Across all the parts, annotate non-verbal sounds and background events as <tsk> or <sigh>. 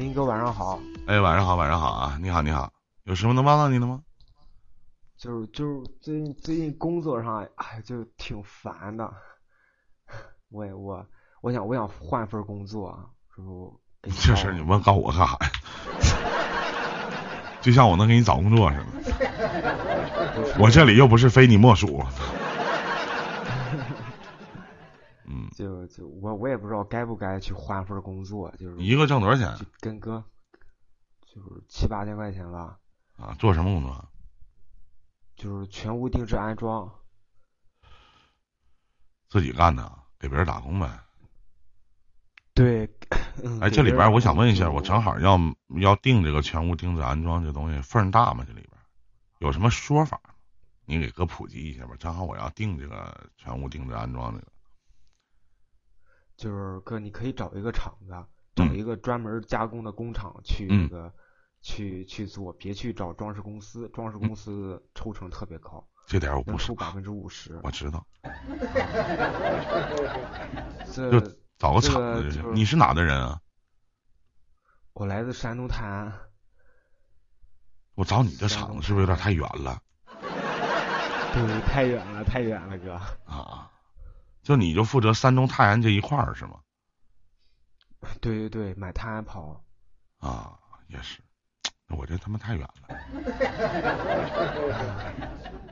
林哥晚上好。哎，晚上好，晚上好啊！你好，你好，有什么能帮到你的吗？就是就是最近最近工作上，哎，就挺烦的。我也我我想我想换份工作，是不？这事你问告我干啥呀？<laughs> 就像我能给你找工作似的，<laughs> 我这里又不是非你莫属。就就我我也不知道该不该去换份工作，就是一个挣多少钱？跟哥，就是七八千块钱吧。啊，做什么工作？就是全屋定制安装。自己干的，给别人打工呗。对。哎，这里边我想问一下，我正好要要定这个全屋定制安装这东西，份大吗？这里边有什么说法？你给哥普及一下吧。正好我要定这个全屋定制安装这个。就是哥，你可以找一个厂子，找一个专门加工的工厂去那个去去做，别去找装饰公司，装饰公司抽成特别高。这点我不收百分之五十。我知道。这。找个厂子，你是哪的人啊？我来自山东泰安。我找你的厂子是不是有点太远了？<laughs> 对，太远了，太远了，哥。啊，就你就负责山东泰安这一块儿是吗？对对对，买泰安跑。啊，也是。我这他妈太远了。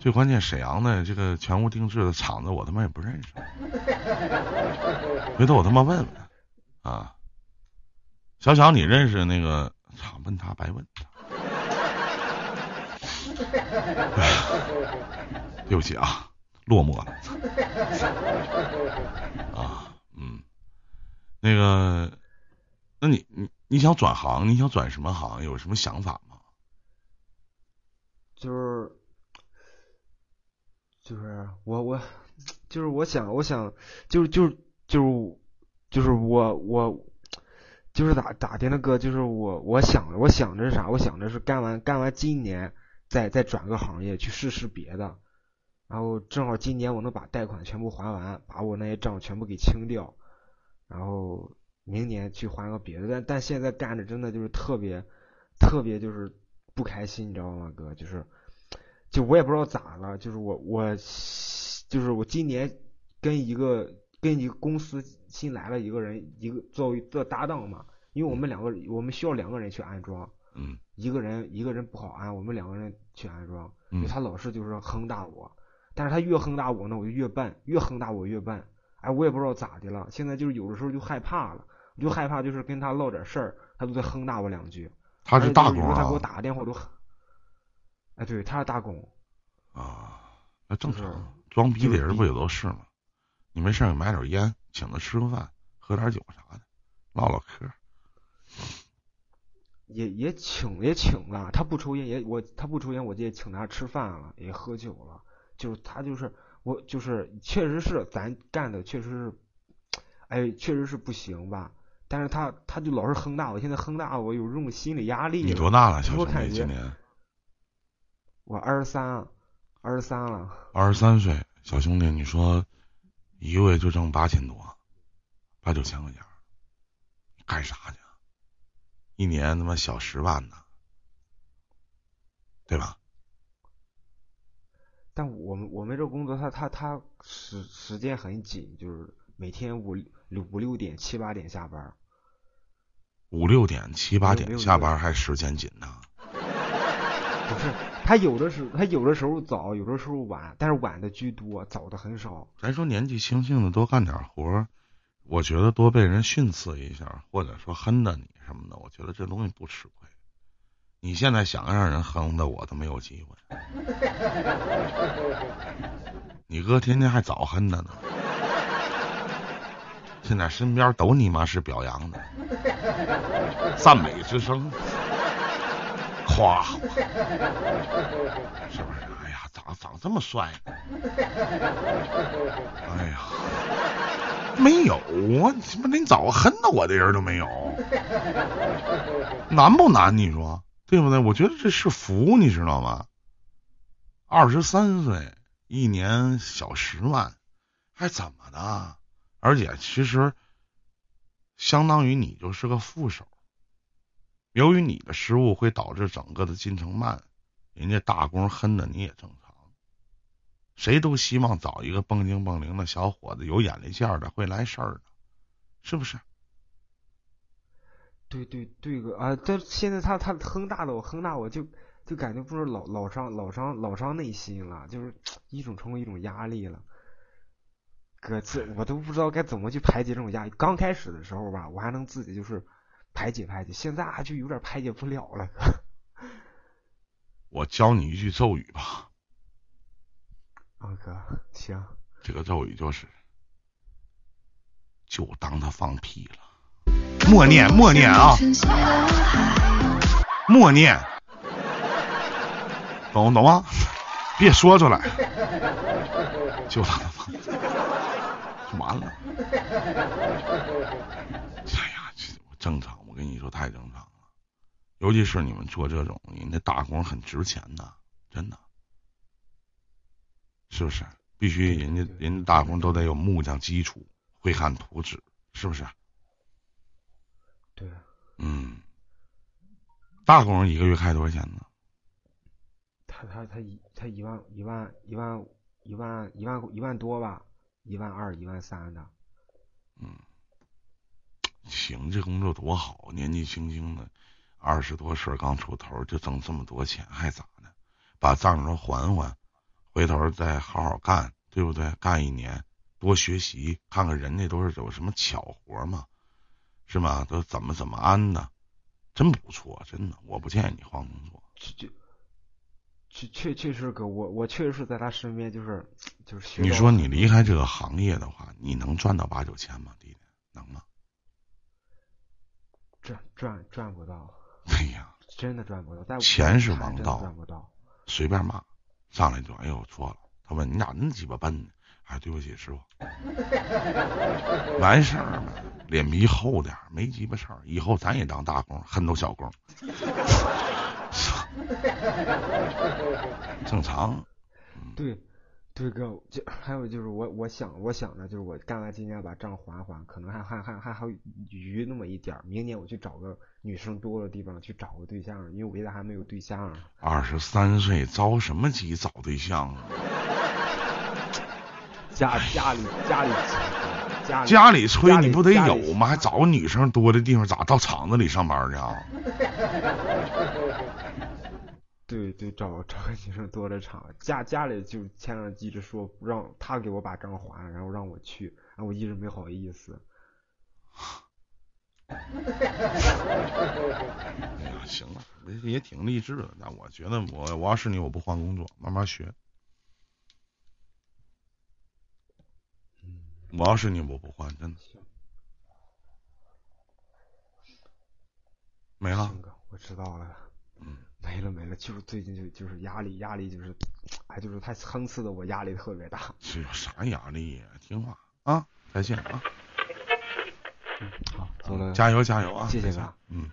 最关键，沈阳的这个全屋定制的厂子，我他妈也不认识。回头我他妈问问啊，小小，你认识那个？操，问他白问。<laughs> 对不起啊，落寞了。<laughs> 啊，嗯，那个，那你你你想转行？你想转什么行？有什么想法吗？就是。就是我我就是我想我想就是就是就是就是我我就是咋咋的那个就是我我想我想着啥我想着是干完干完今年再再转个行业去试试别的，然后正好今年我能把贷款全部还完，把我那些账全部给清掉，然后明年去还个别的，但但现在干着真的就是特别特别就是不开心，你知道吗，哥？就是。就我也不知道咋了，就是我我就是我今年跟一个跟一个公司新来了一个人，一个作为做搭档嘛，因为我们两个我们需要两个人去安装，嗯，一个人一个人不好安，我们两个人去安装，嗯，他老是就是哼大我，但是他越哼大我呢，我就越办，越哼大我越办，哎，我也不知道咋的了，现在就是有的时候就害怕了，我就害怕就是跟他唠点事儿，他都在哼大我两句，他是大工啊，他给我打个电话都。哎，对，他是大工，啊，那正常，装逼的人不也都是吗？你没事儿买点烟，请他吃个饭，喝点酒啥的，唠唠嗑。也也请也请了，他不抽烟也我他不抽烟，我就也请他吃饭了，也喝酒了。就是他就是我就是确实是咱干的确实是，哎，确实是不行吧？但是他他就老是哼大我，现在哼大我有这种心理压力。你多大了，小兄弟？今年？我二十三，二十三了。二十三岁，小兄弟，你说一个月就挣八千多，八九千块钱，干啥去？一年他妈小十万呢，对吧？但我们我们这工作，他他他时时间很紧，就是每天五六五六点七八点下班。五六点七八点下班还时间紧呢？不是。他有的时候，他有的时候早，有的时候晚，但是晚的居多，早的很少。咱说年纪轻轻的多干点活，我觉得多被人训斥一下，或者说哼的你什么的，我觉得这东西不吃亏。你现在想让人哼的，我都没有机会。你哥天天还早哼的呢，现在身边都你妈是表扬的，赞美之声。夸，是不是？哎呀，长长这么帅？哎呀，没有啊！他妈连找个恨的我的人都没有，难不难？你说对不对？我觉得这是福，你知道吗？二十三岁，一年小十万，还怎么的？而且其实，相当于你就是个副手。由于你的失误会导致整个的进程慢，人家大工恨的你也正常。谁都希望找一个蹦精蹦灵的小伙子，有眼力见儿的，会来事儿的，是不是？对对对个啊！但现在他他哼大的我哼大我就就感觉不是老老伤老伤老伤内心了，就是 <tsk> 一种成为一种压力了。哥，这我都不知道该怎么去排解这种压力。刚开始的时候吧，我还能自己就是排解排解，现在就有点排解不了了。我教你一句咒语吧。啊哥，行。这个咒语就是，就当他放屁了。默念，默念啊！默念，懂懂吗？别说出来，就他妈就完了。哎呀，正常，我跟你说太正常了。尤其是你们做这种，人家打工很值钱的，真的，是不是？必须人家人家打工都得有木匠基础，会看图纸，是不是？对，嗯，大工一个月开多少钱呢？他他他一他一万一万一万一万一万一万多吧，一万二一万三的。嗯，行，这工作多好，年纪轻轻的，二十多岁刚出头就挣这么多钱，还咋的？把账都还还，回头再好好干，对不对？干一年，多学习，看看人家都是有什么巧活嘛。是吗？都怎么怎么安的？真不错，真的，我不建议你换工作。确确确确实哥，我我确实是在他身边，就是就是学。你说你离开这个行业的话，你能赚到八九千吗？弟弟，能吗？赚赚赚不到。哎呀，<laughs> 真的赚不到。钱是王道，赚不到。随便骂，上来就哎呦错了。他问你咋那么鸡巴笨呢？哎，对不起，师傅。<laughs> 完事儿了，脸皮厚点没鸡巴事儿。以后咱也当大工，恨都小工。<laughs> 正常。对，对哥，就还有就是我，我想，我想着就是我干完今年把账还还，可能还还还还还余那么一点儿。明年我去找个女生多的地方去找个对象，因为我现在还没有对象。二十三岁着什么急找对象啊？家家里家里家家里催你不得有吗？还找个女生多的地方，咋到厂子里上班去啊？对 <laughs> 对，找找个女生多的厂，家家里就前两天一直说让他给我把账还，然后让我去，然后我一直没好意思。<laughs> 哎呀，行了，也挺励志的。那我觉得我我要是你，我不换工作，慢慢学。我要是你，我不换，真的。没了。我知道了。嗯。没了没了，就是最近就就是压力压力就是，哎，就是太层次的我压力特别大。这有啥压力呀？听话啊，再见啊。嗯，好，走了。加油加油啊！谢谢哥。嗯。